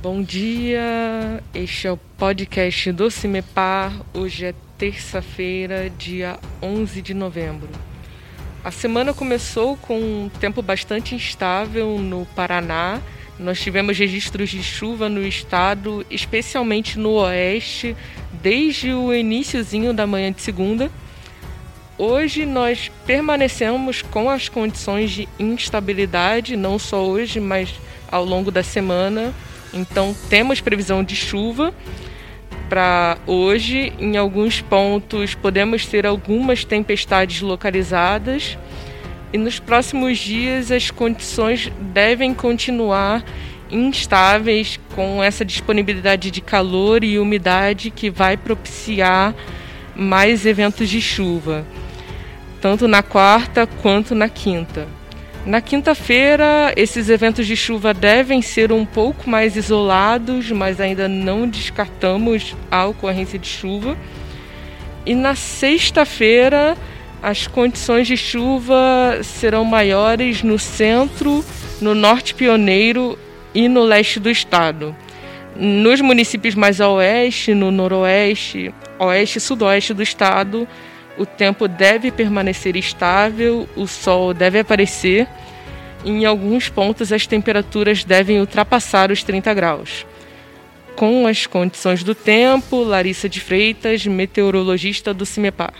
Bom dia, este é o podcast do Cimepar. Hoje é terça-feira, dia 11 de novembro. A semana começou com um tempo bastante instável no Paraná. Nós tivemos registros de chuva no estado, especialmente no oeste, desde o iníciozinho da manhã de segunda. Hoje nós permanecemos com as condições de instabilidade, não só hoje, mas ao longo da semana. Então temos previsão de chuva para hoje. Em alguns pontos podemos ter algumas tempestades localizadas. E nos próximos dias as condições devem continuar instáveis com essa disponibilidade de calor e umidade que vai propiciar mais eventos de chuva tanto na quarta quanto na quinta. Na quinta-feira, esses eventos de chuva devem ser um pouco mais isolados, mas ainda não descartamos a ocorrência de chuva. E na sexta-feira, as condições de chuva serão maiores no centro, no norte pioneiro e no leste do estado. Nos municípios mais a oeste, no noroeste, oeste e sudoeste do estado, o tempo deve permanecer estável, o sol deve aparecer. Em alguns pontos, as temperaturas devem ultrapassar os 30 graus. Com as condições do tempo, Larissa de Freitas, meteorologista do CIMEPAR.